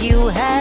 you have.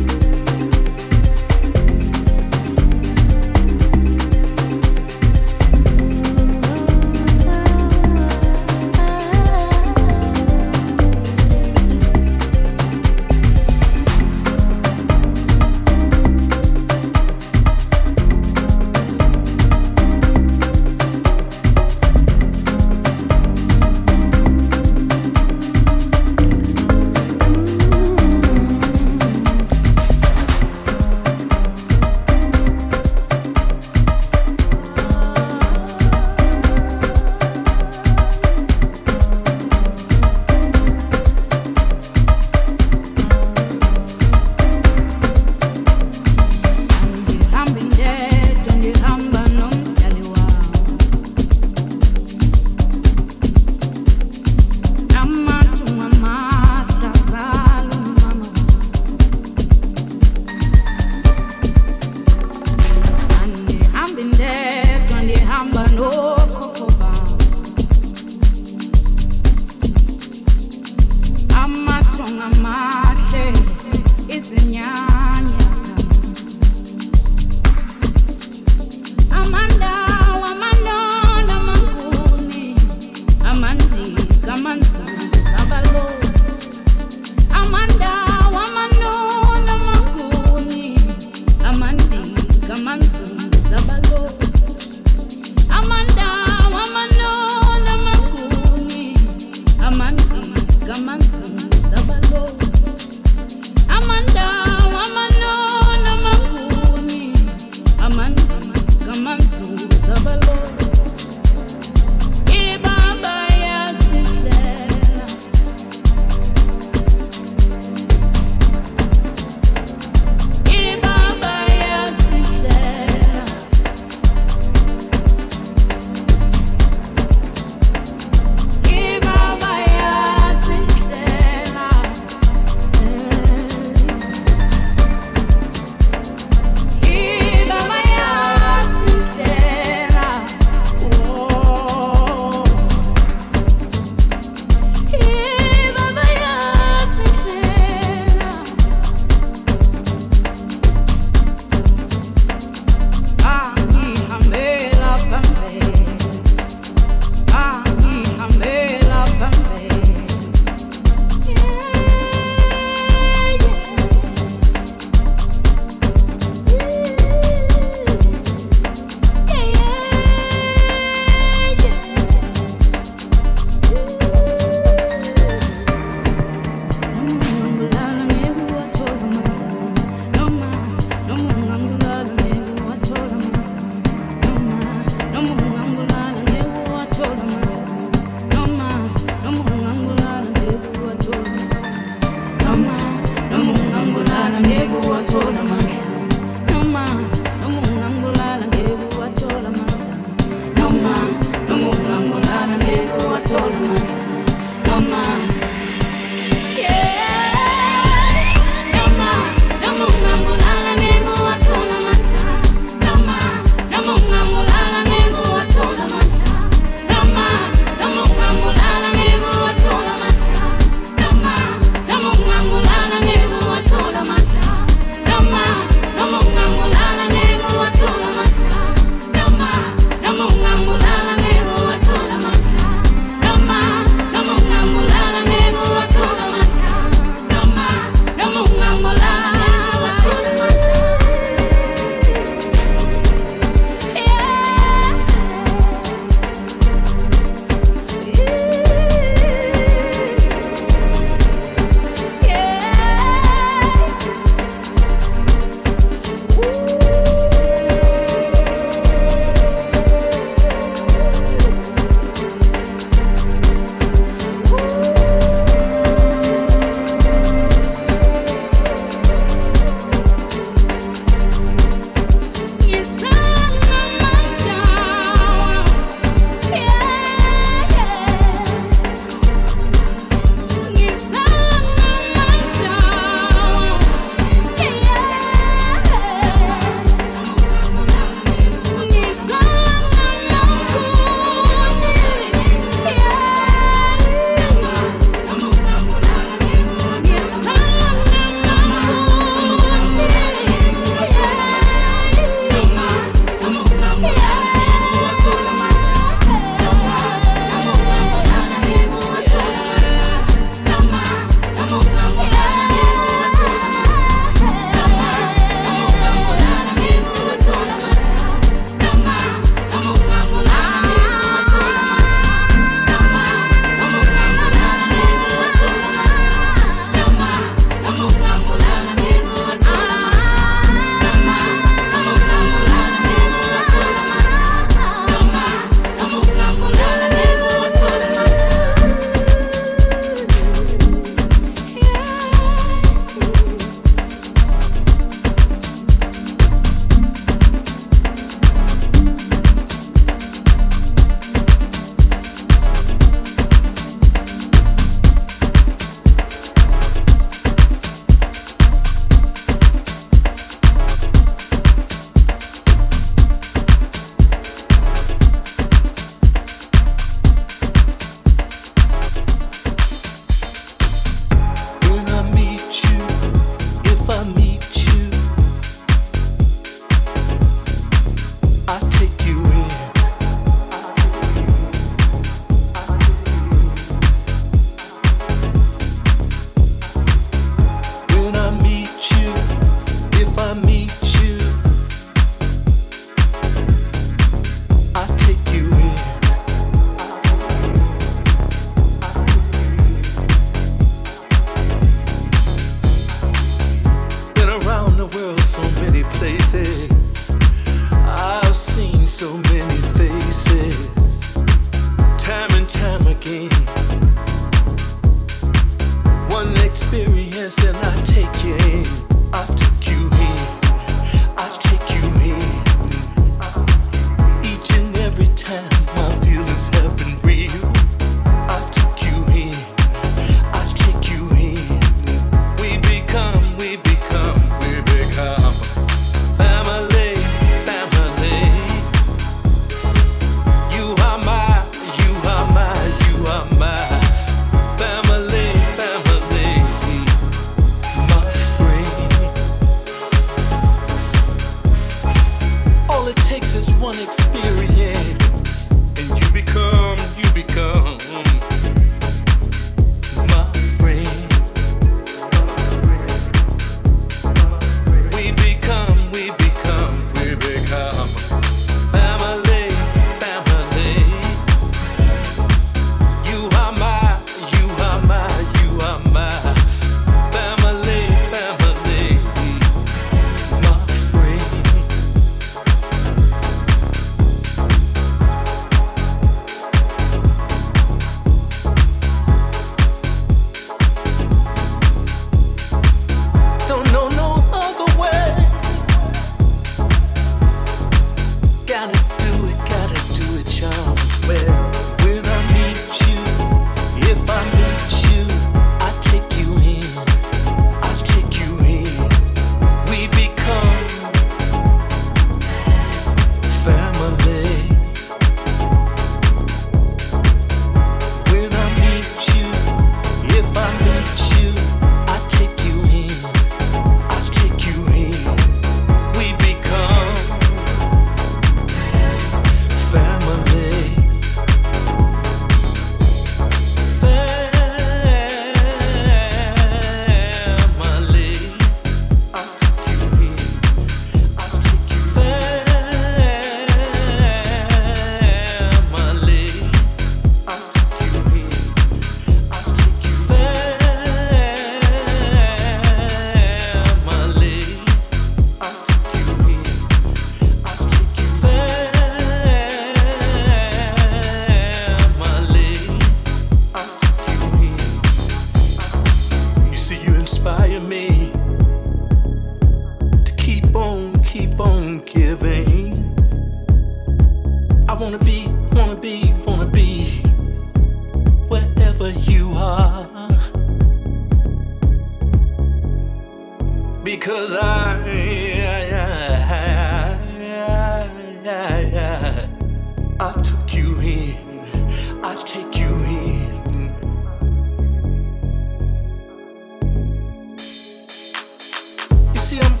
Oh, I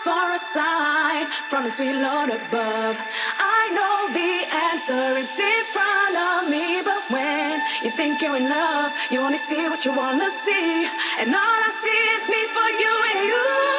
ask for a sign from the sweet Lord above. I know the answer is in front of me, but when you think you're in love, you only see what you wanna see, and all I see is me for you and you.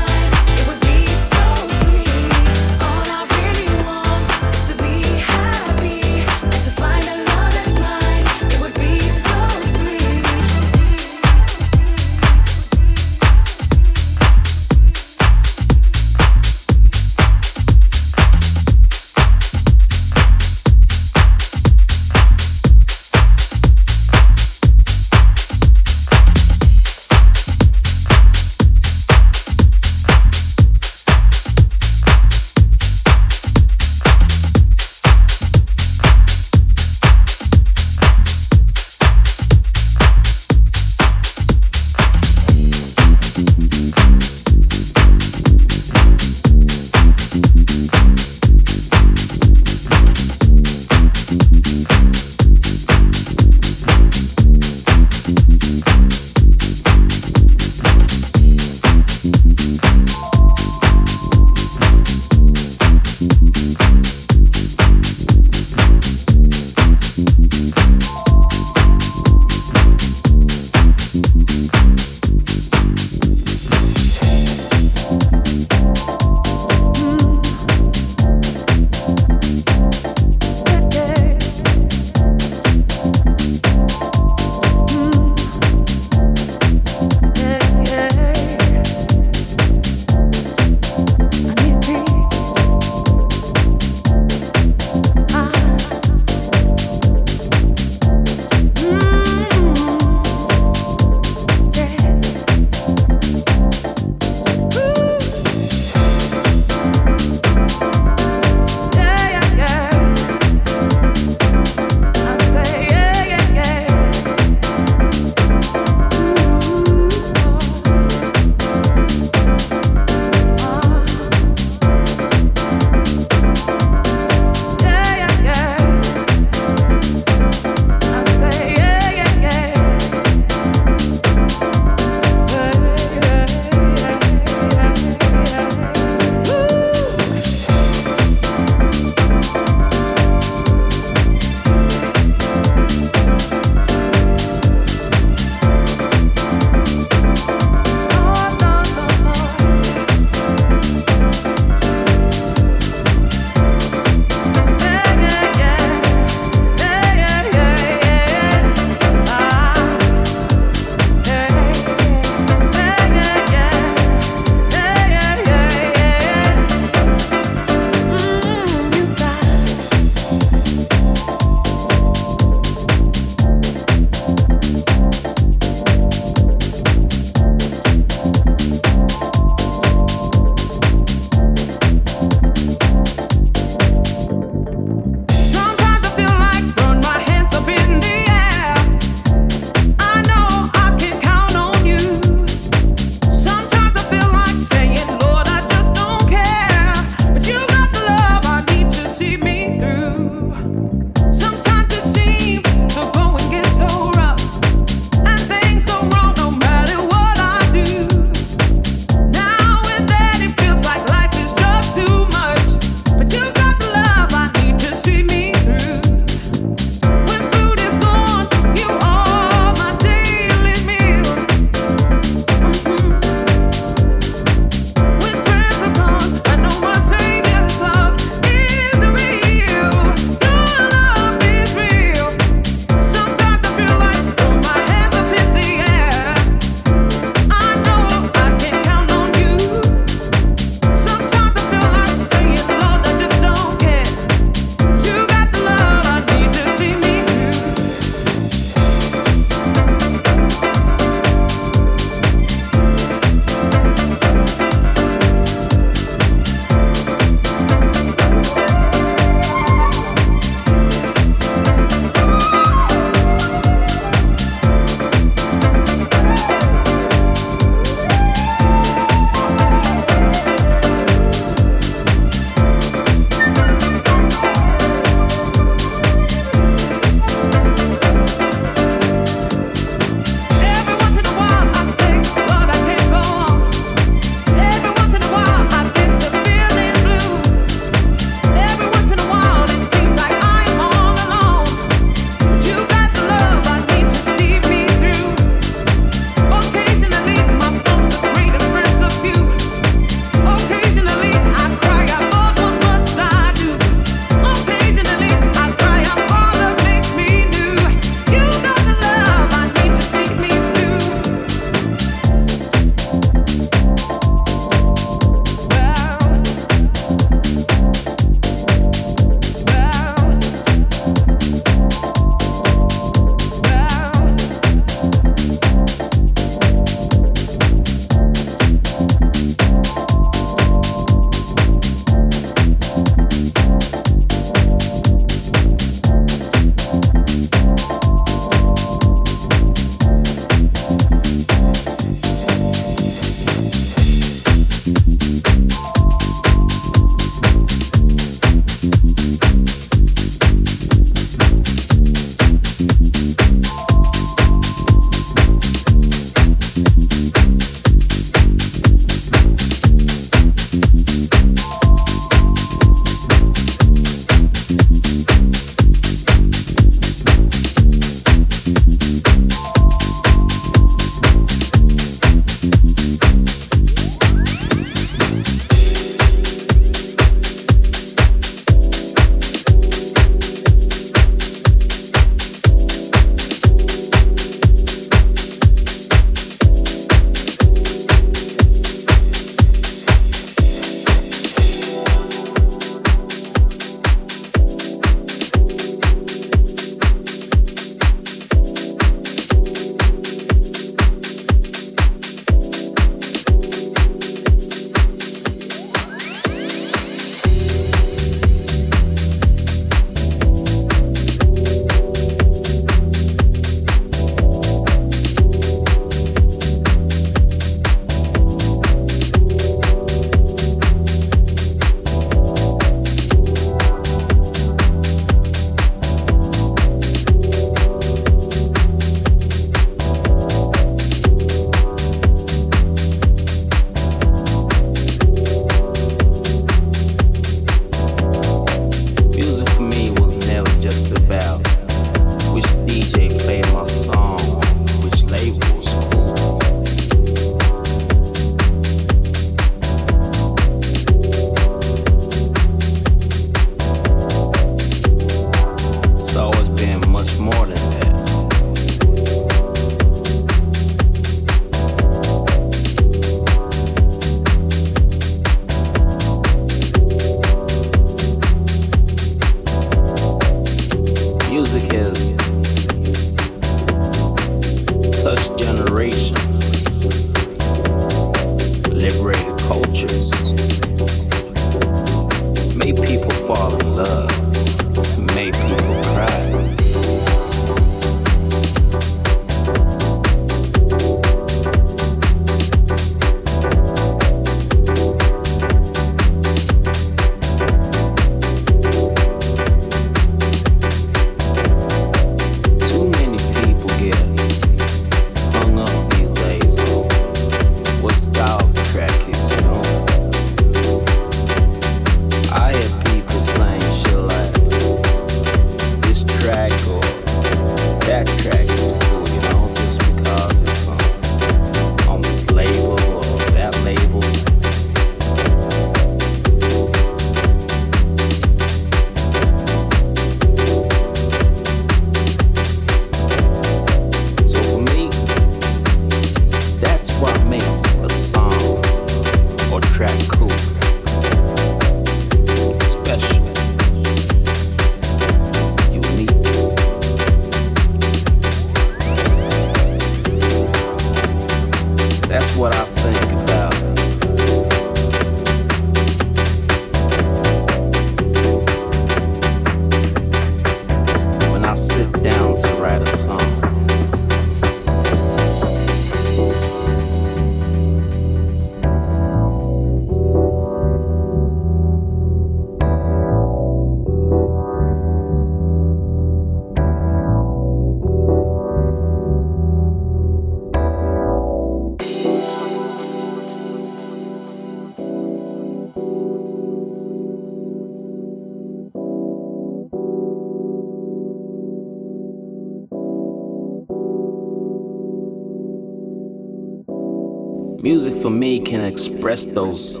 Music for me can express those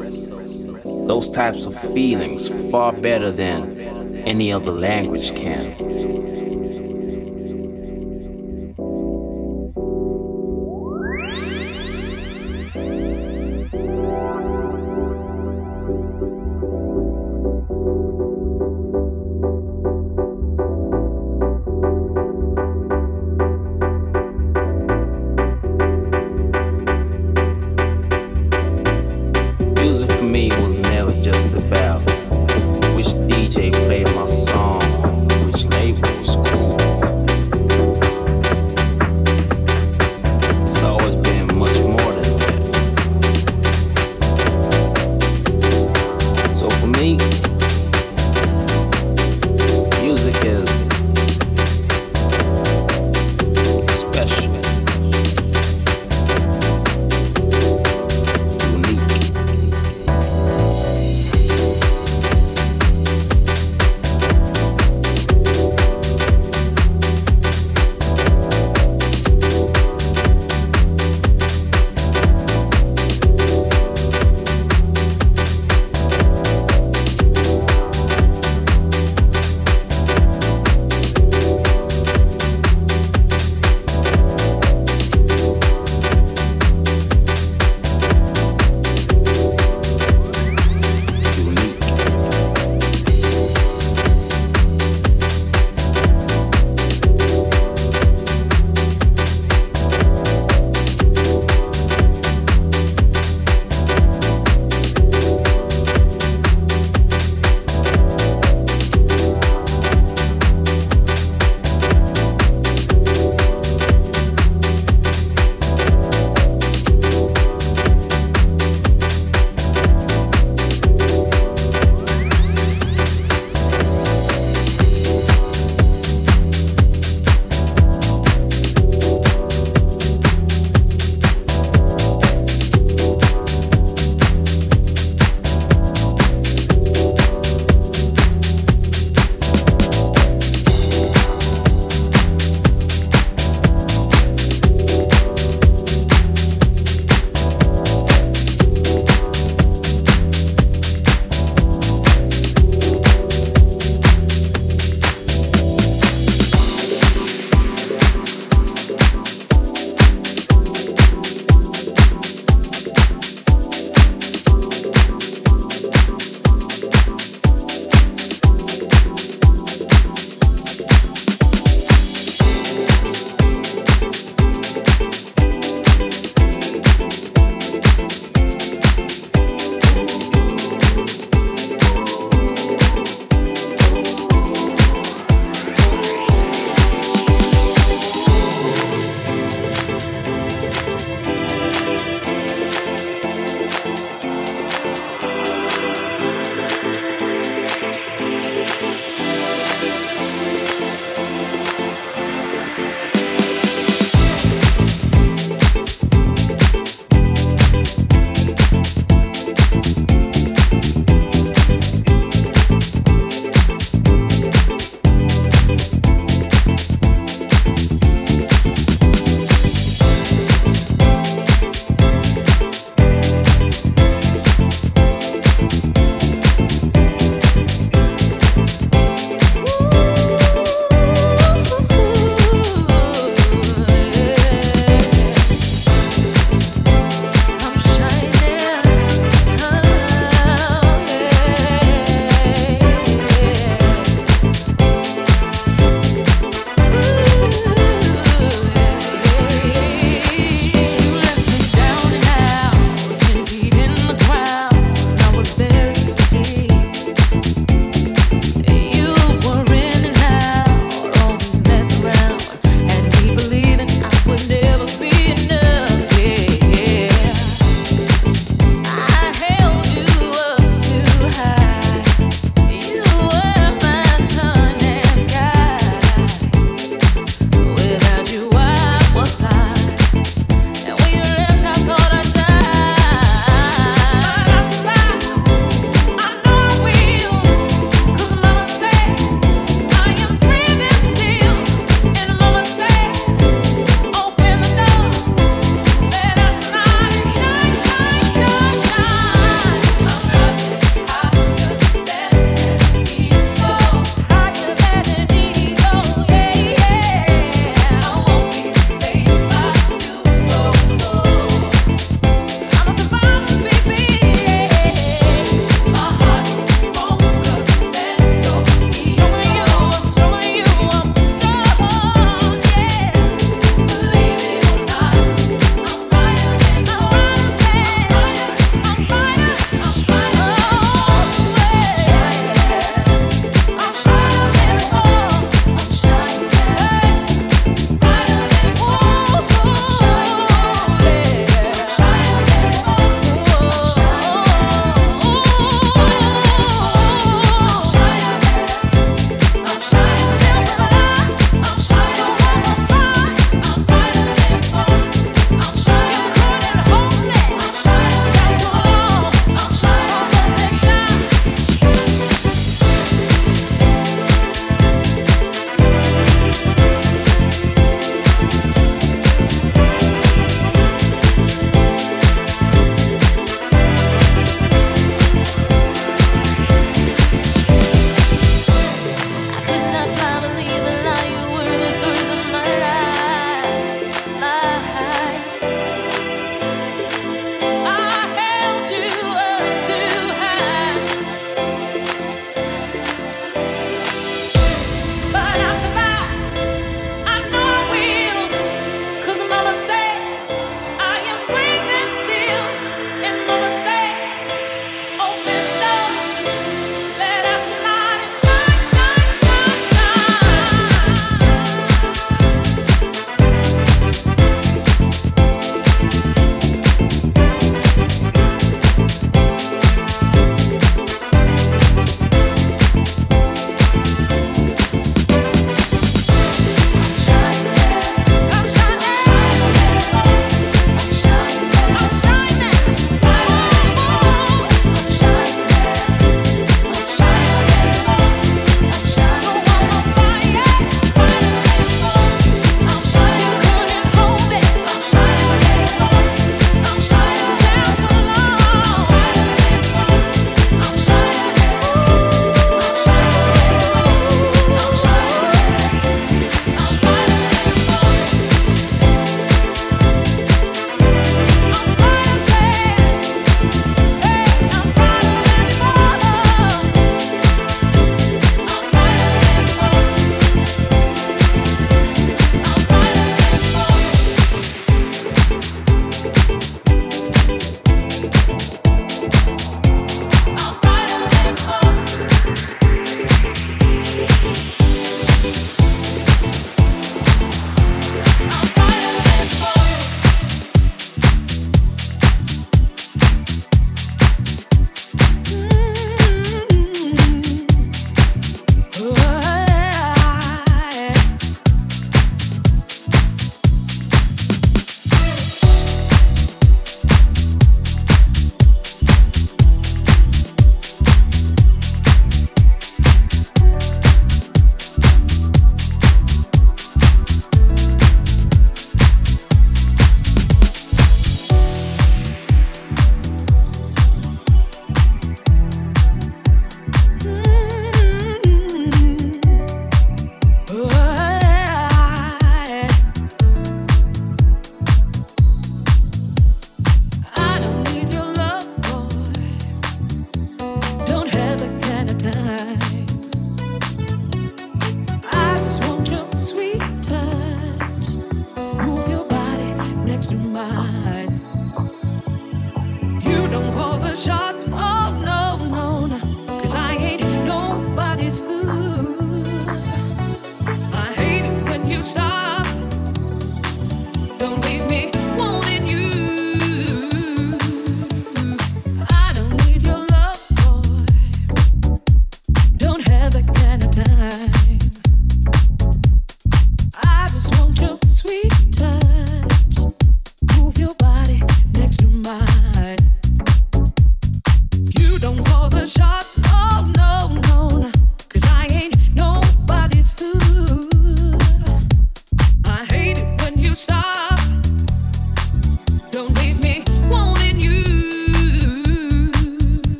those types of feelings far better than any other language can.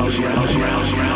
Children, children, children,